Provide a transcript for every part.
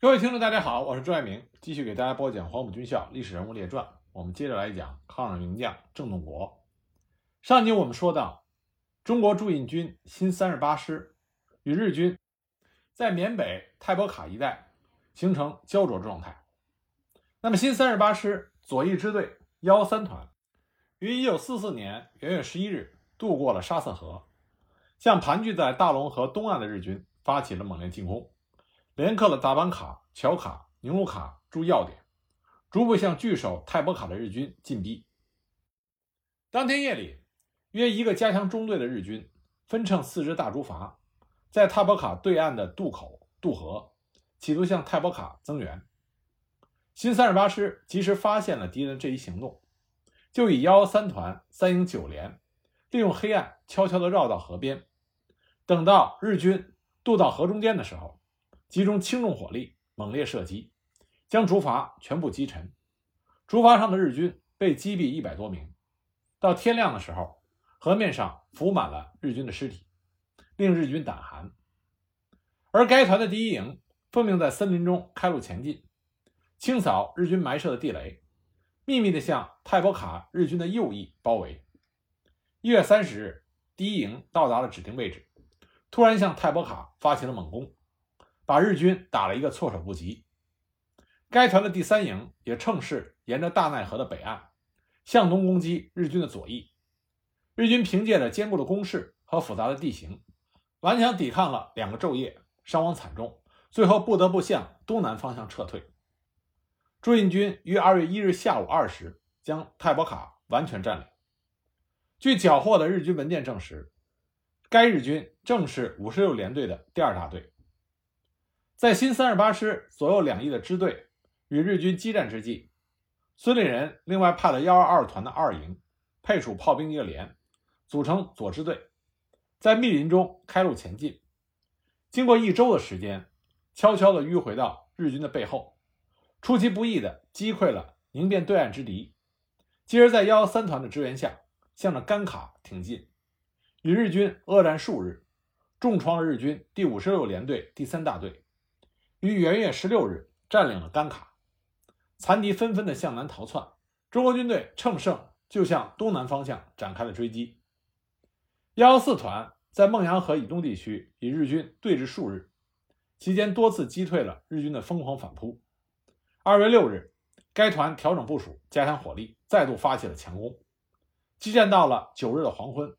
各位听众，大家好，我是朱爱明，继续给大家播讲《黄埔军校历史人物列传》。我们接着来讲抗日名将郑洞国。上集我们说到，中国驻印军新三十八师与日军在缅北泰博卡一带形成焦灼状态。那么，新三十八师左翼支队幺三团于一九四四年元月十一日渡过了沙瑟河，向盘踞在大龙河东岸的日军发起了猛烈进攻。连克了达班卡、乔卡、宁鲁卡诸要点，逐步向据守泰博卡的日军进逼。当天夜里，约一个加强中队的日军分乘四支大竹筏，在泰博卡对岸的渡口渡河，企图向泰博卡增援。新三十八师及时发现了敌人这一行动，就以幺幺三团三营九连，利用黑暗悄悄地绕到河边，等到日军渡到河中间的时候。集中轻重火力，猛烈射击，将竹筏全部击沉。竹筏上的日军被击毙一百多名。到天亮的时候，河面上浮满了日军的尸体，令日军胆寒。而该团的第一营奉命在森林中开路前进，清扫日军埋设的地雷，秘密地向泰博卡日军的右翼包围。一月三十日，第一营到达了指定位置，突然向泰博卡发起了猛攻。把日军打了一个措手不及。该团的第三营也乘势沿着大奈河的北岸向东攻击日军的左翼。日军凭借着坚固的工事和复杂的地形，顽强抵抗了两个昼夜，伤亡惨重，最后不得不向东南方向撤退。驻印军于二月一日下午二时将泰博卡完全占领。据缴获的日军文件证实，该日军正是五十六联队的第二大队。在新三十八师左右两翼的支队与日军激战之际，孙立人另外派了幺二二团的二营，配属炮兵一个连，组成左支队，在密林中开路前进。经过一周的时间，悄悄地迂回到日军的背后，出其不意地击溃了宁边对岸之敌。继而在幺幺三团的支援下，向着甘卡挺进，与日军恶战数日，重创了日军第五十六联队第三大队。于元月十六日占领了甘卡，残敌纷纷的向南逃窜。中国军队乘胜就向东南方向展开了追击。幺幺四团在孟阳河以东地区与日军对峙数日，期间多次击退了日军的疯狂反扑。二月六日，该团调整部署，加强火力，再度发起了强攻。激战到了九日的黄昏，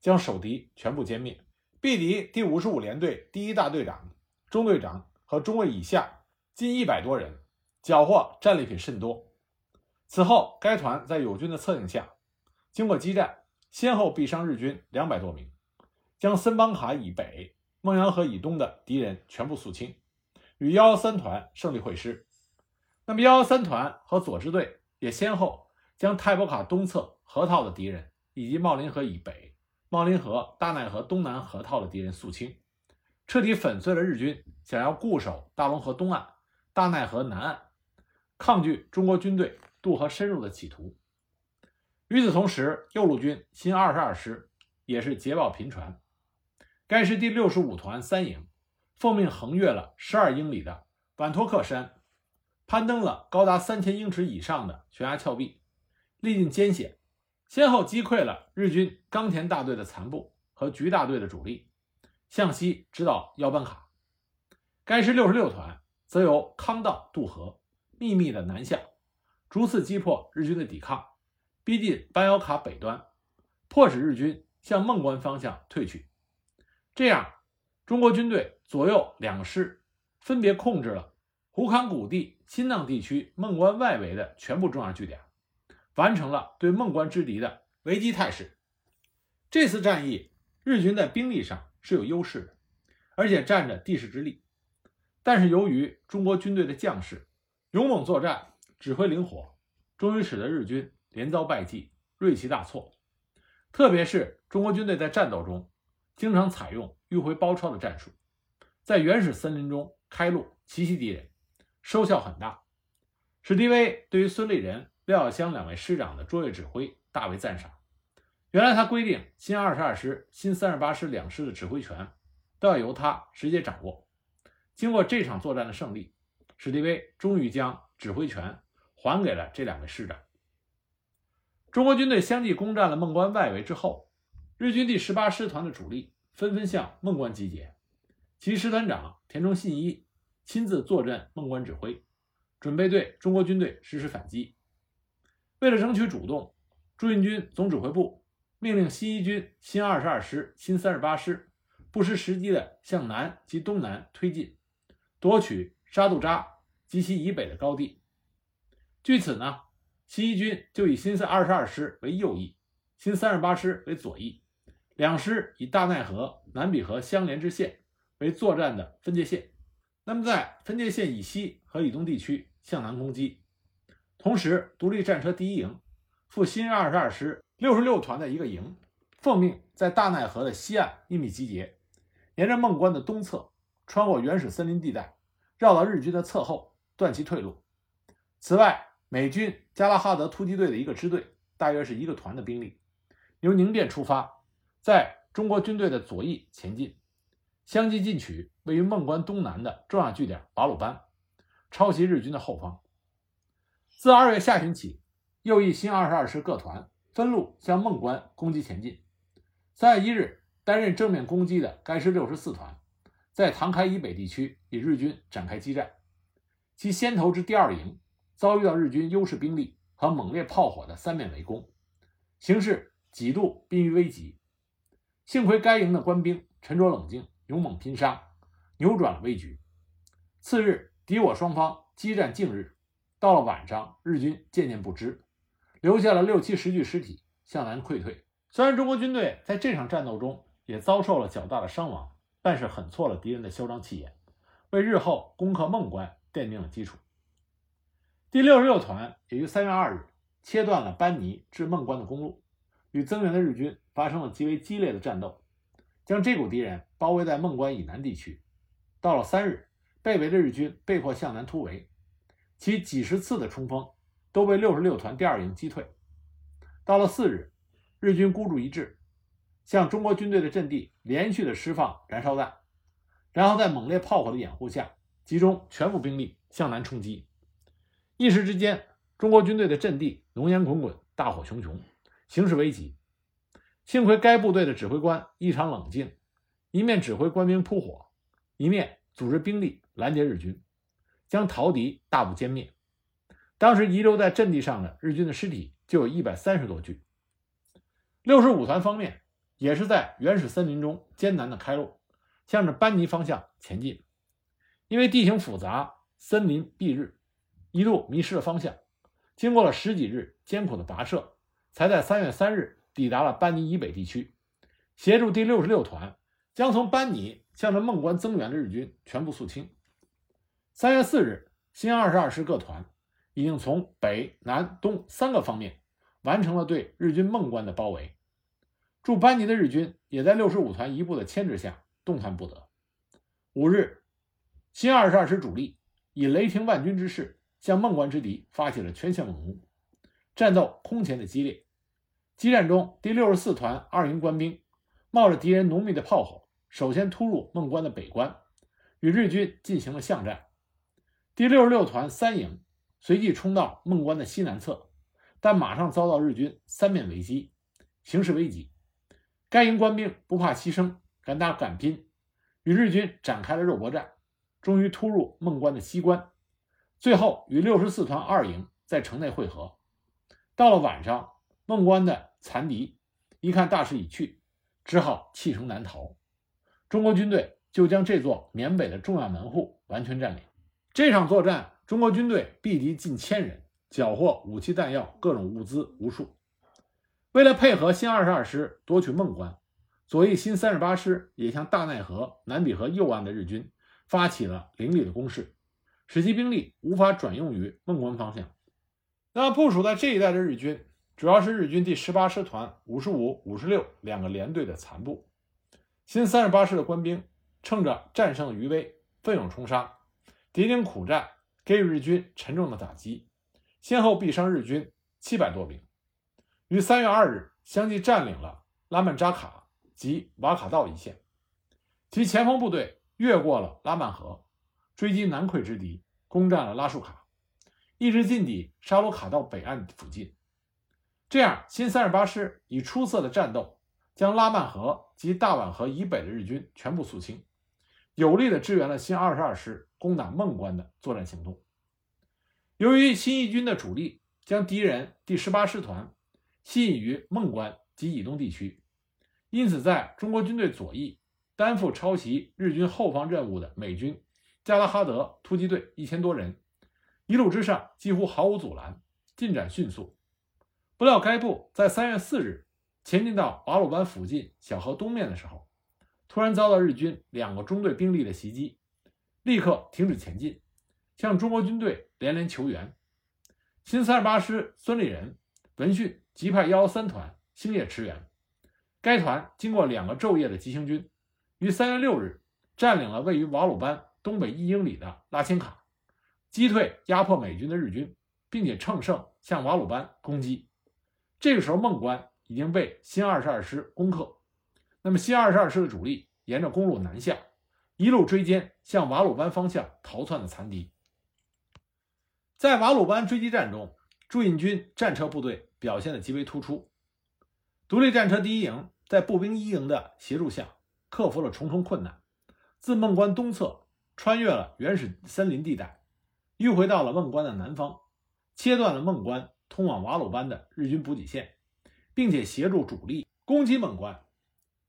将守敌全部歼灭。毙敌第五十五联队第一大队长、中队长。和中尉以下近一百多人，缴获战利品甚多。此后，该团在友军的策应下，经过激战，先后毙伤日军两百多名，将森邦卡以北、孟洋河以东的敌人全部肃清，与幺幺三团胜利会师。那么，幺幺三团和左支队也先后将泰伯卡东侧河套的敌人，以及茂林河以北、茂林河、大奈河东南河套的敌人肃清。彻底粉碎了日军想要固守大龙河东岸、大奈河南岸，抗拒中国军队渡河深入的企图。与此同时，右路军新二十二师也是捷报频传，该师第六十五团三营奉命横越了十二英里的板托克山，攀登了高达三千英尺以上的悬崖峭壁，历尽艰险，先后击溃了日军冈田大队的残部和菊大队的主力。向西直捣腰班卡，该师六十六团则由康道渡河，秘密的南下，逐次击破日军的抵抗，逼近班腰卡北端，迫使日军向孟关方向退去。这样，中国军队左右两师分别控制了胡康谷地、新浪地区孟关外围的全部重要据点，完成了对孟关之敌的围击态势。这次战役，日军在兵力上。是有优势的，而且占着地势之利。但是由于中国军队的将士勇猛作战、指挥灵活，终于使得日军连遭败绩、锐气大挫。特别是中国军队在战斗中经常采用迂回包抄的战术，在原始森林中开路奇袭敌人，收效很大。史迪威对于孙立人、廖耀湘两位师长的卓越指挥大为赞赏。原来他规定，新二十二师、新三十八师两师的指挥权都要由他直接掌握。经过这场作战的胜利，史迪威终于将指挥权还给了这两位师长。中国军队相继攻占了孟关外围之后，日军第十八师团的主力纷纷向孟关集结，其师团长田中信一亲自坐镇孟关指挥，准备对中国军队实施反击。为了争取主动，驻印军总指挥部命令新一军新二十二师、新三十八师不失时机地向南及东南推进，夺取沙杜扎及其以北的高地。据此呢。新一军就以新三二十二师为右翼，新三十八师为左翼，两师以大奈河、南比河相连之线为作战的分界线。那么在分界线以西和以东地区向南攻击。同时，独立战车第一营赴新二十二师六十六团的一个营，奉命在大奈河的西岸秘密集结，沿着孟关的东侧，穿过原始森林地带，绕到日军的侧后，断其退路。此外，美军加拉哈德突击队的一个支队，大约是一个团的兵力，由宁边出发，在中国军队的左翼前进，相继进取位于孟关东南的重要据点瓦鲁班，抄袭日军的后方。自二月下旬起，右翼新二十二师各团分路向孟关攻击前进。三月一日，担任正面攻击的该师六十四团，在唐开以北地区与日军展开激战，其先头之第二营。遭遇到日军优势兵力和猛烈炮火的三面围攻，形势几度濒于危急。幸亏该营的官兵沉着冷静、勇猛拼杀，扭转了危局。次日，敌我双方激战近日，到了晚上，日军渐渐不支，留下了六七十具尸体向南溃退。虽然中国军队在这场战斗中也遭受了较大的伤亡，但是狠挫了敌人的嚣张气焰，为日后攻克孟关奠定了基础。第六十六团也于三月二日切断了班尼至孟关的公路，与增援的日军发生了极为激烈的战斗，将这股敌人包围在孟关以南地区。到了三日，被围的日军被迫向南突围，其几十次的冲锋都被六十六团第二营击退。到了四日，日军孤注一掷，向中国军队的阵地连续的释放燃烧弹，然后在猛烈炮火的掩护下，集中全部兵力向南冲击。一时之间，中国军队的阵地浓烟滚滚，大火熊熊，形势危急。幸亏该部队的指挥官异常冷静，一面指挥官兵扑火，一面组织兵力拦截日军，将逃敌大部歼灭。当时遗留在阵地上的日军的尸体就有一百三十多具。六十五团方面也是在原始森林中艰难的开路，向着班尼方向前进。因为地形复杂，森林蔽日。一度迷失了方向，经过了十几日艰苦的跋涉，才在三月三日抵达了班尼以北地区，协助第六十六团将从班尼向着孟关增援的日军全部肃清。三月四日，新二十二师各团已经从北、南、东三个方面完成了对日军孟关的包围，驻班尼的日军也在六十五团一部的牵制下动弹不得。五日，新二十二师主力以雷霆万钧之势。向孟关之敌发起了全线猛攻，战斗空前的激烈。激战中，第六十四团二营官兵冒着敌人浓密的炮火，首先突入孟关的北关，与日军进行了巷战。第六十六团三营随即冲到孟关的西南侧，但马上遭到日军三面围击，形势危急。该营官兵不怕牺牲，敢打敢拼，与日军展开了肉搏战，终于突入孟关的西关。最后与六十四团二营在城内会合。到了晚上，孟关的残敌一看大势已去，只好弃城南逃。中国军队就将这座缅北的重要门户完全占领。这场作战，中国军队毙敌近千人，缴获武器弹药、各种物资无数。为了配合新二十二师夺取孟关，左翼新三十八师也向大奈河、南比河右岸的日军发起了凌厉的攻势。使其兵力无法转用于孟关方向。那部署在这一带的日军，主要是日军第十八师团五十五、五十六两个连队的残部。新三十八师的官兵趁着战胜余威，奋勇冲杀，敌营苦战，给予日军沉重的打击，先后毙伤日军七百多名。于三月二日相继占领了拉曼扎卡及瓦卡道一线，其前锋部队越过了拉曼河。追击南溃之敌，攻占了拉树卡，一直进抵沙鲁卡道北岸附近。这样，新三十八师以出色的战斗，将拉曼河及大宛河以北的日军全部肃清，有力地支援了新二十二师攻打孟关的作战行动。由于新一军的主力将敌人第十八师团吸引于孟关及以东地区，因此在中国军队左翼担负抄袭日军后方任务的美军加拉哈德突击队一千多人，一路之上几乎毫无阻拦，进展迅速。不料该部在三月四日前进到瓦鲁班附近小河东面的时候，突然遭到日军两个中队兵力的袭击，立刻停止前进。向中国军队连连求援，新三十八师孙立人闻讯急派幺幺三团星夜驰援。该团经过两个昼夜的急行军，于三月六日占领了位于瓦鲁班东北一英里的拉钦卡，击退压迫美军的日军，并且乘胜向瓦鲁班攻击。这个时候，孟关已经被新二十二师攻克。那么，新二十二师的主力沿着公路南下，一路追歼向瓦鲁班方向逃窜的残敌。在瓦鲁班追击战中，驻印军战车部队表现得极为突出。独立战车第一营在步兵一营的协助下，克服了重重困难，自孟关东侧穿越了原始森林地带，迂回到了孟关的南方，切断了孟关通往瓦鲁班的日军补给线，并且协助主力攻击孟关。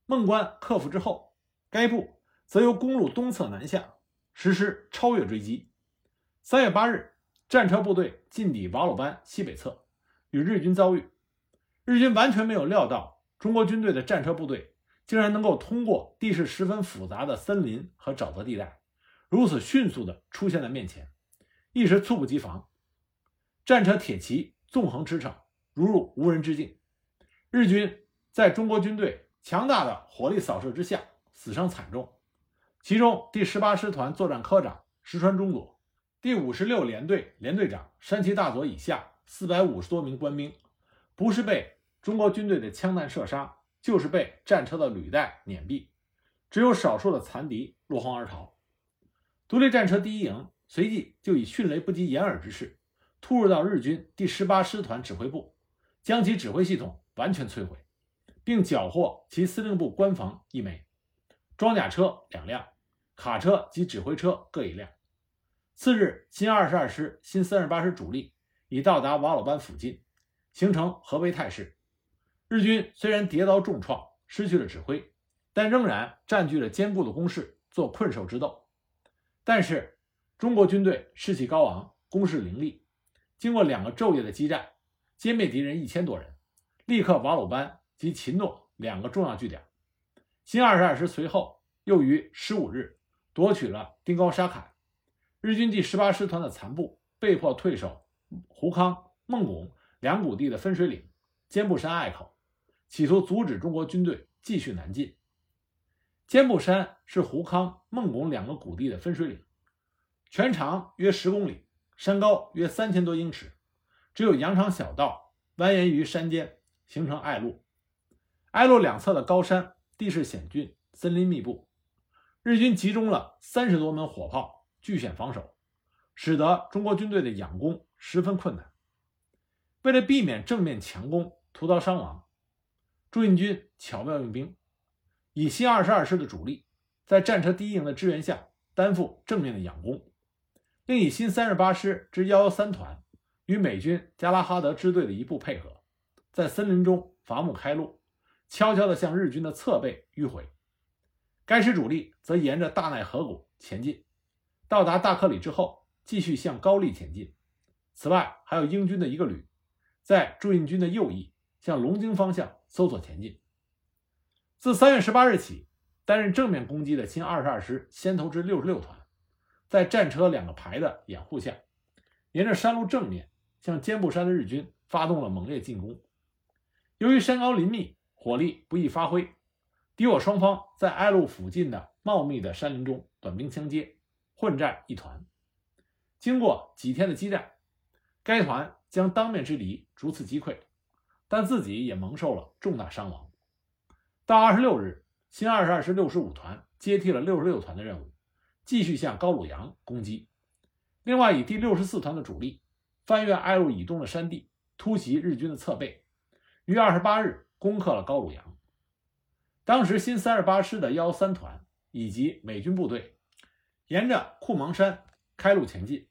孟关克服之后，该部则由公路东侧南下，实施超越追击。三月八日。战车部队进抵瓦鲁班西北侧，与日军遭遇。日军完全没有料到中国军队的战车部队竟然能够通过地势十分复杂的森林和沼泽地带，如此迅速地出现在面前，一时猝不及防。战车铁骑纵横驰骋，如入无人之境。日军在中国军队强大的火力扫射之下，死伤惨重。其中第十八师团作战科长石川中佐。第五十六联队联队长山崎大佐以下四百五十多名官兵，不是被中国军队的枪弹射杀，就是被战车的履带碾毙，只有少数的残敌落荒而逃。独立战车第一营随即就以迅雷不及掩耳之势，突入到日军第十八师团指挥部，将其指挥系统完全摧毁，并缴获其司令部官房一枚，装甲车两辆，卡车及指挥车各一辆。次日，新二十二师、新三十八师主力已到达瓦鲁班附近，形成合围态势。日军虽然跌遭重创，失去了指挥，但仍然占据了坚固的工事，做困兽之斗。但是，中国军队士气高昂，攻势凌厉，经过两个昼夜的激战，歼灭敌人一千多人，立刻瓦鲁班及秦诺两个重要据点。新二十二师随后又于十五日夺取了丁高沙坎。日军第十八师团的残部被迫退守胡康、孟拱两谷地的分水岭、尖部山隘口，企图阻止中国军队继续南进。尖部山是胡康、孟拱两个谷地的分水岭，全长约十公里，山高约三千多英尺，只有羊肠小道蜿蜒于山间，形成隘路。隘路两侧的高山地势险峻，森林密布，日军集中了三十多门火炮。据险防守，使得中国军队的仰攻十分困难。为了避免正面强攻徒遭伤亡，驻印军巧妙用兵，以新二十二师的主力在战车第一营的支援下担负正面的仰攻，另以新三十八师之幺幺三团与美军加拉哈德支队的一部配合，在森林中伐木开路，悄悄地向日军的侧背迂回。该师主力则沿着大奈河谷前进。到达大克里之后，继续向高丽前进。此外，还有英军的一个旅，在驻印军的右翼向龙津方向搜索前进。自三月十八日起，担任正面攻击的新二十二师先头之六十六团，在战车两个排的掩护下，沿着山路正面向坚布山的日军发动了猛烈进攻。由于山高林密，火力不易发挥，敌我双方在隘路附近的茂密的山林中短兵相接。混战一团，经过几天的激战，该团将当面之敌逐次击溃，但自己也蒙受了重大伤亡。到二十六日，新二十二师六十五团接替了六十六团的任务，继续向高鲁阳攻击。另外以第六十四团的主力翻越爱路以东的山地，突袭日军的侧背，于二十八日攻克了高鲁阳。当时新三十八师的幺三团以及美军部队沿着库芒山开路前进，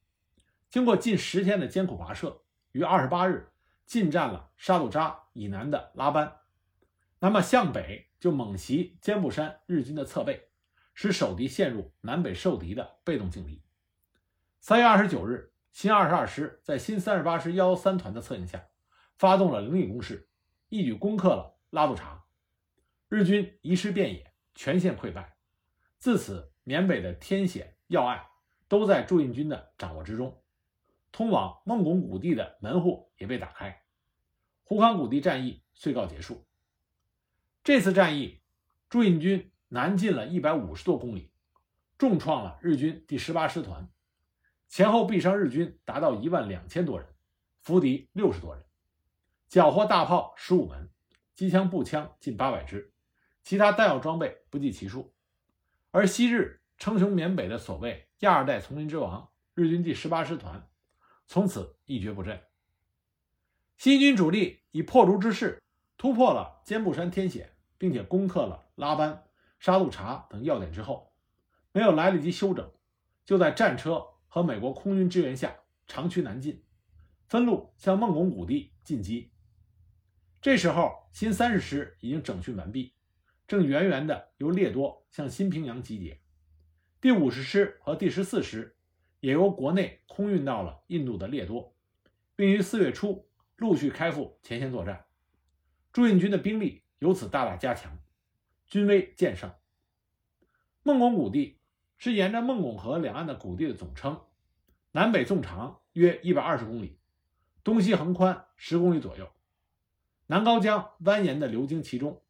经过近十天的艰苦跋涉，于二十八日进占了沙杜扎以南的拉班。那么向北就猛袭坚布山日军的侧背，使守敌陷入南北受敌的被动境地。三月二十九日，新二十二师在新三十八师幺三团的策应下，发动了凌厉攻势，一举攻克了拉杜查。日军遗失遍野，全线溃败。自此，缅北的天险要隘都在驻印军的掌握之中，通往孟拱谷地的门户也被打开。胡康谷地战役遂告结束。这次战役，驻印军南进了一百五十多公里，重创了日军第十八师团，前后毙伤日军达到一万两千多人，俘敌六十多人，缴获大炮十五门，机枪、步枪近八百支。其他弹药装备不计其数，而昔日称雄缅北的所谓“亚二代丛林之王”日军第十八师团，从此一蹶不振。新军主力以破竹之势突破了坚布山天险，并且攻克了拉班、沙杜查等要点之后，没有来得及休整，就在战车和美国空军支援下长驱南进，分路向孟拱谷地进击。这时候，新三十师已经整训完毕。正源源的由列多向新平阳集结，第五十师和第十四师也由国内空运到了印度的列多，并于四月初陆续开赴前线作战。驻印军的兵力由此大大加强，军威渐盛。孟拱谷地是沿着孟拱河两岸的谷地的总称，南北纵长约一百二十公里，东西横宽十公里左右，南高江蜿蜒的流经其中。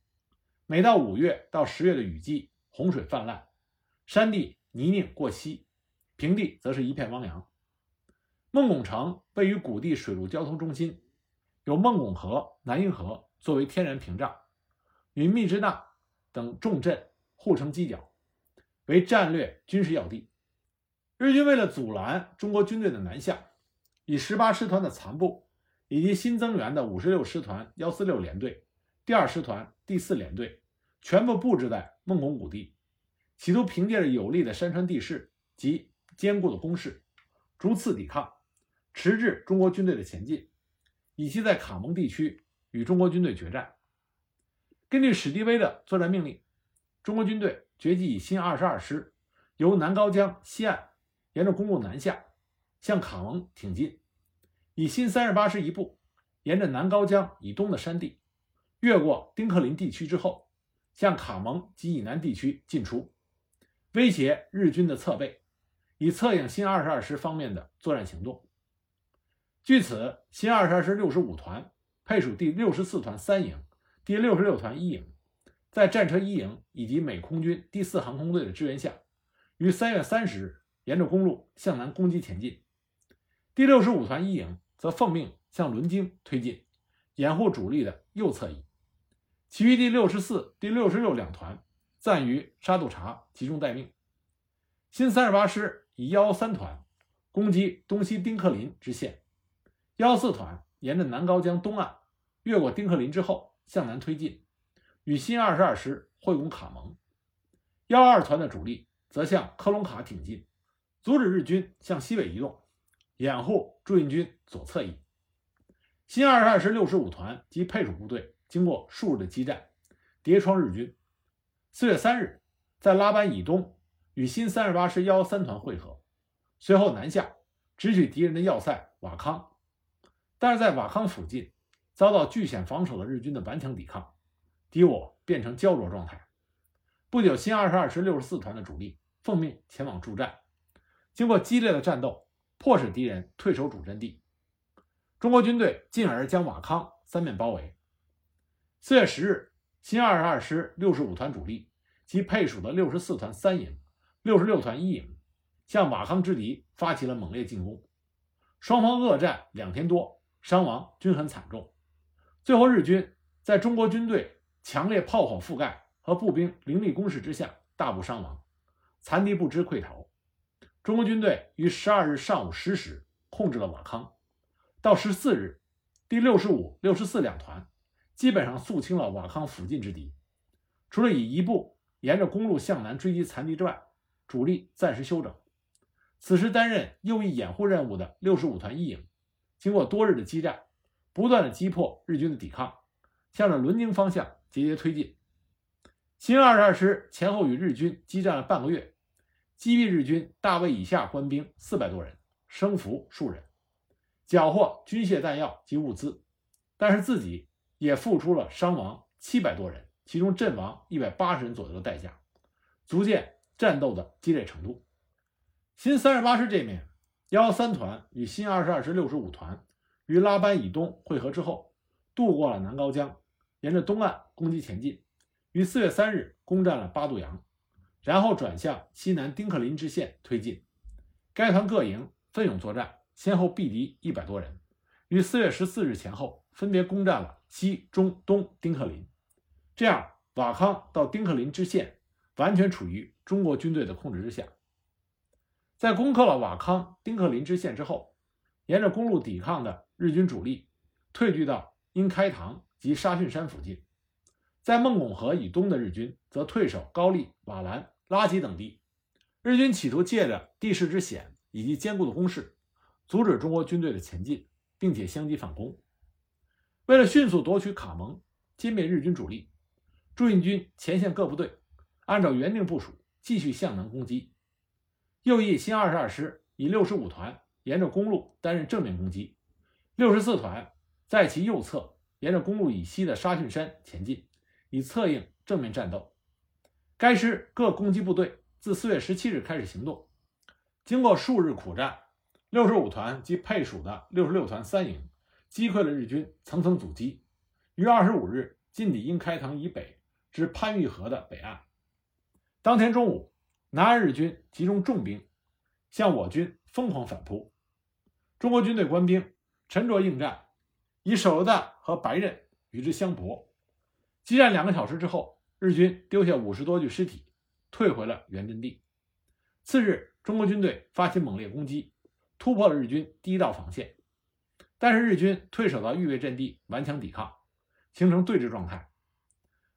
每到五月到十月的雨季，洪水泛滥，山地泥泞过膝，平地则是一片汪洋。孟拱城位于谷地水陆交通中心，有孟拱河、南运河作为天然屏障，与密支那等重镇互成犄角，为战略军事要地。日军为了阻拦中国军队的南下，以十八师团的残部以及新增援的五十六师团幺四六联队。第二师团第四联队全部布置在孟拱谷地，企图凭借着有利的山川地势及坚固的工事，逐次抵抗，迟滞中国军队的前进，以期在卡蒙地区与中国军队决战。根据史迪威的作战命令，中国军队决计以新二十二师由南高江西岸沿着公路南下，向卡蒙挺进；以新三十八师一部沿着南高江以东的山地。越过丁克林地区之后，向卡蒙及以南地区进出，威胁日军的侧背，以策应新二十二师方面的作战行动。据此，新二十二师六十五团配属第六十四团三营、第六十六团一营，在战车一营以及美空军第四航空队的支援下，于三月三十日沿着公路向南攻击前进。第六十五团一营则奉命向伦京推进，掩护主力的右侧翼。其余第六十四、第六十六两团暂于沙杜查集中待命。新三十八师以幺三团攻击东西丁克林支线，幺四团沿着南高江东岸越过丁克林之后向南推进，与新二十二师会攻卡蒙。幺二团的主力则向科隆卡挺进，阻止日军向西北移动，掩护驻印军左侧翼。新二十二师六十五团及配属部队。经过数日的激战，叠创日军。四月三日，在拉班以东与新三十八师幺三团会合，随后南下直取敌人的要塞瓦康。但是在瓦康附近遭到据险防守的日军的顽强抵抗，敌我变成胶着状态。不久，新二十二师六十四团的主力奉命前往助战，经过激烈的战斗，迫使敌人退守主阵地。中国军队进而将瓦康三面包围。四月十日，新二十二师六十五团主力及配属的六十四团三营、六十六团一营向瓦康之敌发起了猛烈进攻。双方恶战两天多，伤亡均很惨重。最后，日军在中国军队强烈炮火覆盖和步兵凌厉攻势之下大部伤亡，残敌不支溃逃。中国军队于十二日上午十时控制了瓦康，到十四日，第六十五、六十四两团基本上肃清了瓦康附近之敌，除了以一部沿着公路向南追击残敌之外，主力暂时休整。此时担任右翼掩护任务的六十五团一营，经过多日的激战，不断的击破日军的抵抗，向着伦宁方向节节推进。新二十二师前后与日军激战了半个月。击毙日军大尉以下官兵四百多人，生俘数人，缴获军械弹药及物资，但是自己也付出了伤亡七百多人，其中阵亡一百八十人左右的代价，足见战斗的激烈程度。新三十八师这面，幺幺三团与新二十二师六十五团于拉班以东会合之后，渡过了南高江，沿着东岸攻击前进，于四月三日攻占了八渡洋。然后转向西南丁克林支线推进，该团各营奋勇作战，先后毙敌一百多人，于四月十四日前后分别攻占了西、中、东丁克林。这样，瓦康到丁克林支线完全处于中国军队的控制之下。在攻克了瓦康、丁克林支线之后，沿着公路抵抗的日军主力退居到因开塘及沙逊山附近，在孟拱河以东的日军则退守高丽、瓦兰。拉吉等地，日军企图借着地势之险以及坚固的工事，阻止中国军队的前进，并且相机反攻。为了迅速夺取卡蒙，歼灭日军主力，驻印军前线各部队按照原定部署继续向南攻击。右翼新二十二师以六十五团沿着公路担任正面攻击，六十四团在其右侧沿着公路以西的沙逊山前进，以策应正面战斗。该师各攻击部队自四月十七日开始行动，经过数日苦战，六十五团及配属的六十六团三营击溃了日军层层阻击，于二十五日进抵英开塘以北至潘峪河的北岸。当天中午，南岸日军集中重兵向我军疯狂反扑，中国军队官兵沉着应战，以手榴弹和白刃与之相搏。激战两个小时之后。日军丢下五十多具尸体，退回了原阵地。次日，中国军队发起猛烈攻击，突破了日军第一道防线。但是日军退守到预备阵地，顽强抵抗，形成对峙状态。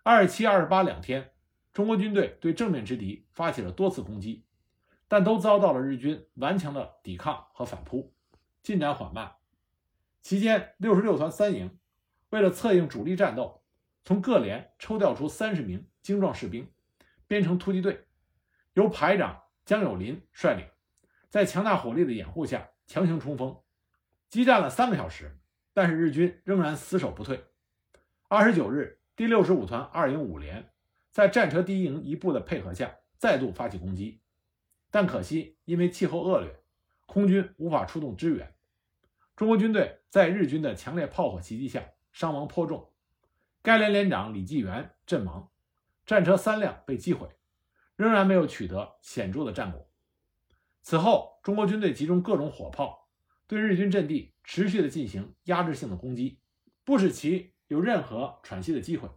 二十七、二十八两天，中国军队对正面之敌发起了多次攻击，但都遭到了日军顽强的抵抗和反扑，进展缓慢。期间，六十六团三营为了策应主力战斗。从各连抽调出三十名精壮士兵，编成突击队，由排长江友林率领，在强大火力的掩护下强行冲锋，激战了三个小时，但是日军仍然死守不退。二十九日，第六十五团二营五连在战车第一营一部的配合下，再度发起攻击，但可惜因为气候恶劣，空军无法出动支援，中国军队在日军的强烈炮火袭击下伤亡颇重。该连连长李继元阵亡，战车三辆被击毁，仍然没有取得显著的战果。此后，中国军队集中各种火炮，对日军阵地持续的进行压制性的攻击，不使其有任何喘息的机会。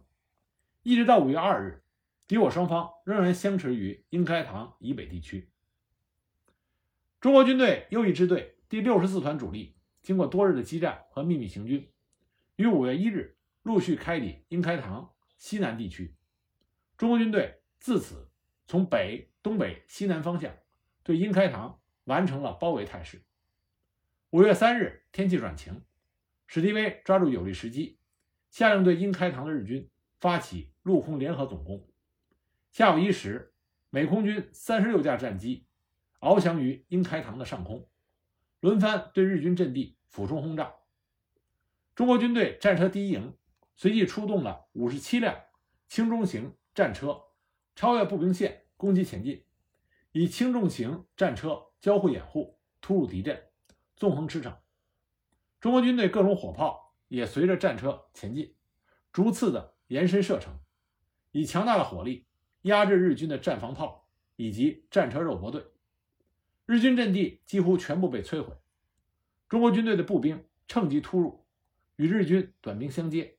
一直到五月二日，敌我双方仍然相持于英开塘以北地区。中国军队右翼支队第六十四团主力，经过多日的激战和秘密行军，于五月一日。陆续开抵英开塘西南地区，中国军队自此从北、东北、西南方向对英开塘完成了包围态势。五月三日，天气转晴，史迪威抓住有利时机，下令对英开塘的日军发起陆空联合总攻。下午一时，美空军三十六架战机翱翔于英开塘的上空，轮番对日军阵地俯冲轰炸。中国军队战车第一营。随即出动了五十七辆轻中型战车，超越步兵线攻击前进，以轻重型战车交互掩护，突入敌阵，纵横驰骋。中国军队各种火炮也随着战车前进，逐次的延伸射程，以强大的火力压制日军的战防炮以及战车肉搏队。日军阵地几乎全部被摧毁，中国军队的步兵趁机突入，与日军短兵相接。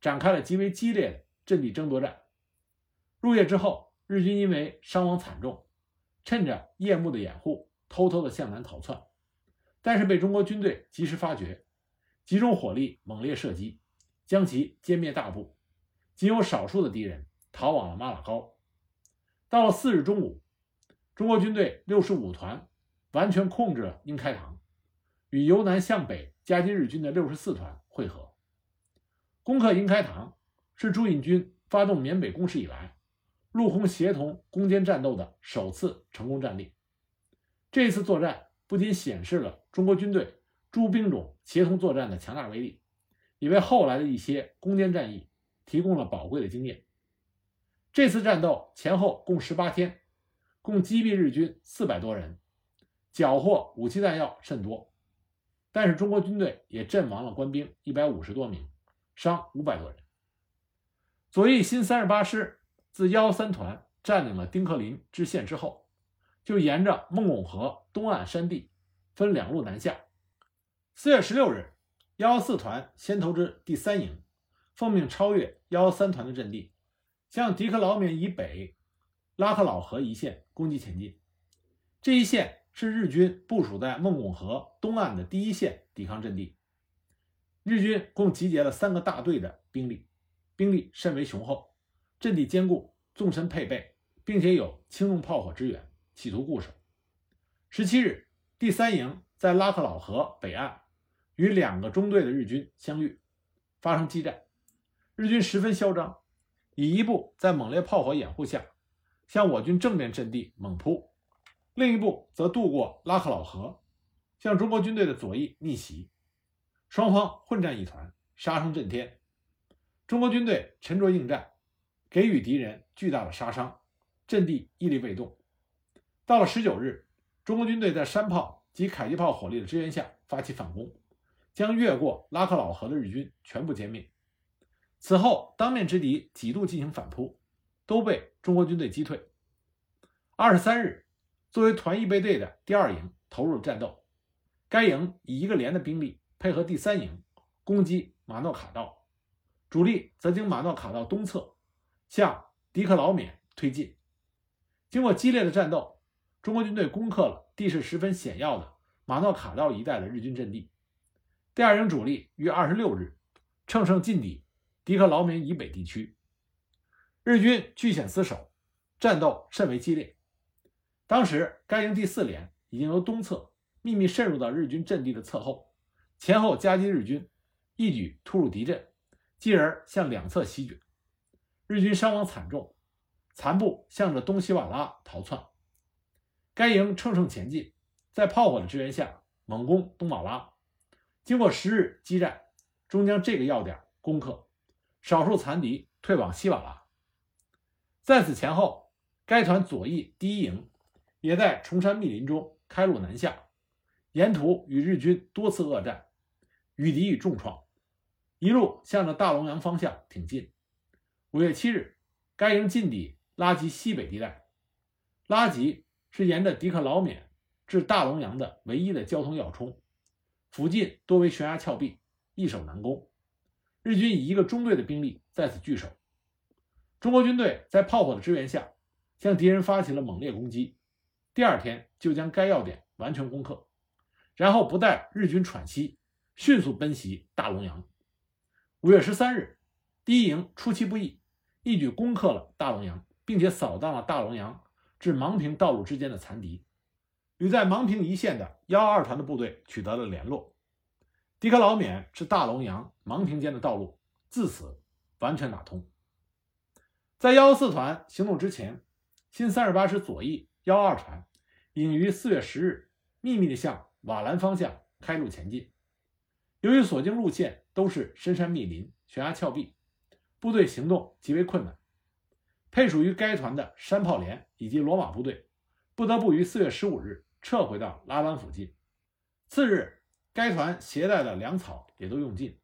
展开了极为激烈的阵地争夺战。入夜之后，日军因为伤亡惨重，趁着夜幕的掩护，偷偷的向南逃窜，但是被中国军队及时发觉，集中火力猛烈射击，将其歼灭大部，仅有少数的敌人逃往了马拉高。到了四日中午，中国军队六十五团完全控制了英开塘，与由南向北夹击日军的六十四团会合。攻克英开塘是朱印军发动缅北攻势以来，陆空协同攻坚战斗的首次成功战例。这次作战不仅显示了中国军队诸兵种协同作战的强大威力，也为后来的一些攻坚战役提供了宝贵的经验。这次战斗前后共十八天，共击毙日军四百多人，缴获武器弹药甚多。但是中国军队也阵亡了官兵一百五十多名，伤五百多人。左翼新三十八师自幺三团占领了丁克林支线之后，就沿着孟拱河东岸山地分两路南下。四月十六日，幺四团先投至第三营，奉命超越幺三团的阵地。向迪克劳缅以北拉克老河一线攻击前进，这一线是日军部署在孟拱河东岸的第一线抵抗阵地。日军共集结了三个大队的兵力，兵力甚为雄厚，阵地坚固，纵深配备，并且有轻重炮火支援，企图固守。十七日，第三营在拉克老河北岸与两个中队的日军相遇，发生激战，日军十分嚣张。以一部在猛烈炮火掩护下，向我军正面阵地猛扑，另一部则渡过拉克老河，向中国军队的左翼逆袭，双方混战一团，杀声震天。中国军队沉着应战，给予敌人巨大的杀伤，阵地屹立未动。到了十九日，中国军队在山炮及迫击炮火力的支援下发起反攻，将越过拉克老河的日军全部歼灭。此后，当面之敌几度进行反扑，都被中国军队击退。二十三日，作为团一备队的第二营投入了战斗。该营以一个连的兵力配合第三营攻击马诺卡道，主力则经马诺卡道东侧向迪克劳缅推进。经过激烈的战斗，中国军队攻克了地势十分险要的马诺卡道一带的日军阵地。第二营主力于二十六日乘胜进抵。迪克劳明以北地区，日军据险死守，战斗甚为激烈。当时，该营第四连已经由东侧秘密渗入到日军阵地的侧后，前后夹击日军，一举突入敌阵，继而向两侧席卷。日军伤亡惨重，残部向着东西瓦拉逃窜。该营乘胜前进，在炮火的支援下猛攻东瓦拉，经过十日激战，终将这个要点攻克。少数残敌退往西瓦拉。在此前后，该团左翼第一营也在崇山密林中开路南下，沿途与日军多次恶战，与敌以重创，一路向着大龙阳方向挺进。五月七日，该营进抵拉吉西北地带。拉吉是沿着迪克劳缅至大龙阳的唯一的交通要冲，附近多为悬崖峭壁，易守难攻。日军以一个中队的兵力在此据守，中国军队在炮火的支援下，向敌人发起了猛烈攻击。第二天就将该要点完全攻克，然后不待日军喘息，迅速奔袭大龙阳。五月十三日，第一营出其不意，一举攻克了大龙阳，并且扫荡了大龙阳至芒平道路之间的残敌，与在芒平一线的幺二团的部队取得了联络。迪克劳缅至大龙阳、芒平间的道路自此完全打通。在幺四团行动之前，新三十八师左翼幺二团已于四月十日秘密地向瓦兰方向开路前进。由于所经路线都是深山密林、悬崖峭壁，部队行动极为困难。配属于该团的山炮连以及罗马部队不得不于四月十五日撤回到拉湾附近。次日。该团携带的粮草也都用尽，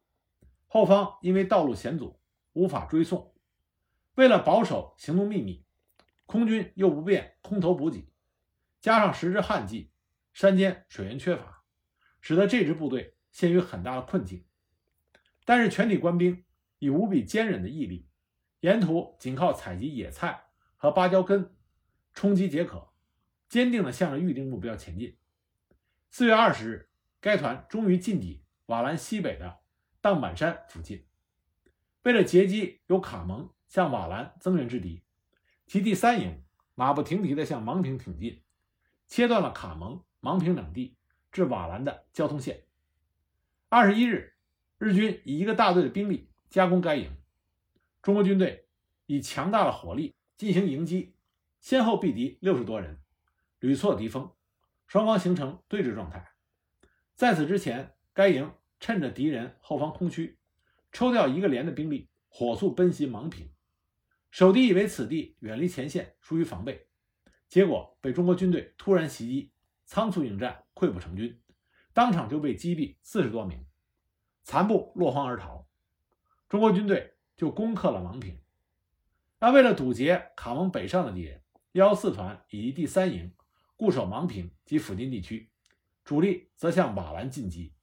后方因为道路险阻，无法追送。为了保守行动秘密，空军又不便空投补给，加上时值旱季，山间水源缺乏，使得这支部队陷于很大的困境。但是全体官兵以无比坚韧的毅力，沿途仅靠采集野菜和芭蕉根充饥解渴，坚定地向着预定目标前进。四月二十日，该团终于进抵瓦兰西北的荡板山附近。为了截击由卡蒙向瓦兰增援之敌，其第三营马不停蹄地向芒平挺进，切断了卡蒙、芒平两地至瓦兰的交通线。二十一日，日军以一个大队的兵力夹攻该营，中国军队以强大的火力进行迎击，先后毙敌六十多人，屡挫敌锋，双方形成对峙状态。在此之前，该营趁着敌人后方空虚。抽调一个连的兵力，火速奔袭芒平。守敌以为此地远离前线，疏于防备，结果被中国军队突然袭击，仓促应战，溃不成军，当场就被击毙四十多名，残部落荒而逃。中国军队就攻克了芒平。那为了堵截卡蒙北上的敌人，幺四团以及第三营固守芒平及附近地区，主力则向瓦兰进击。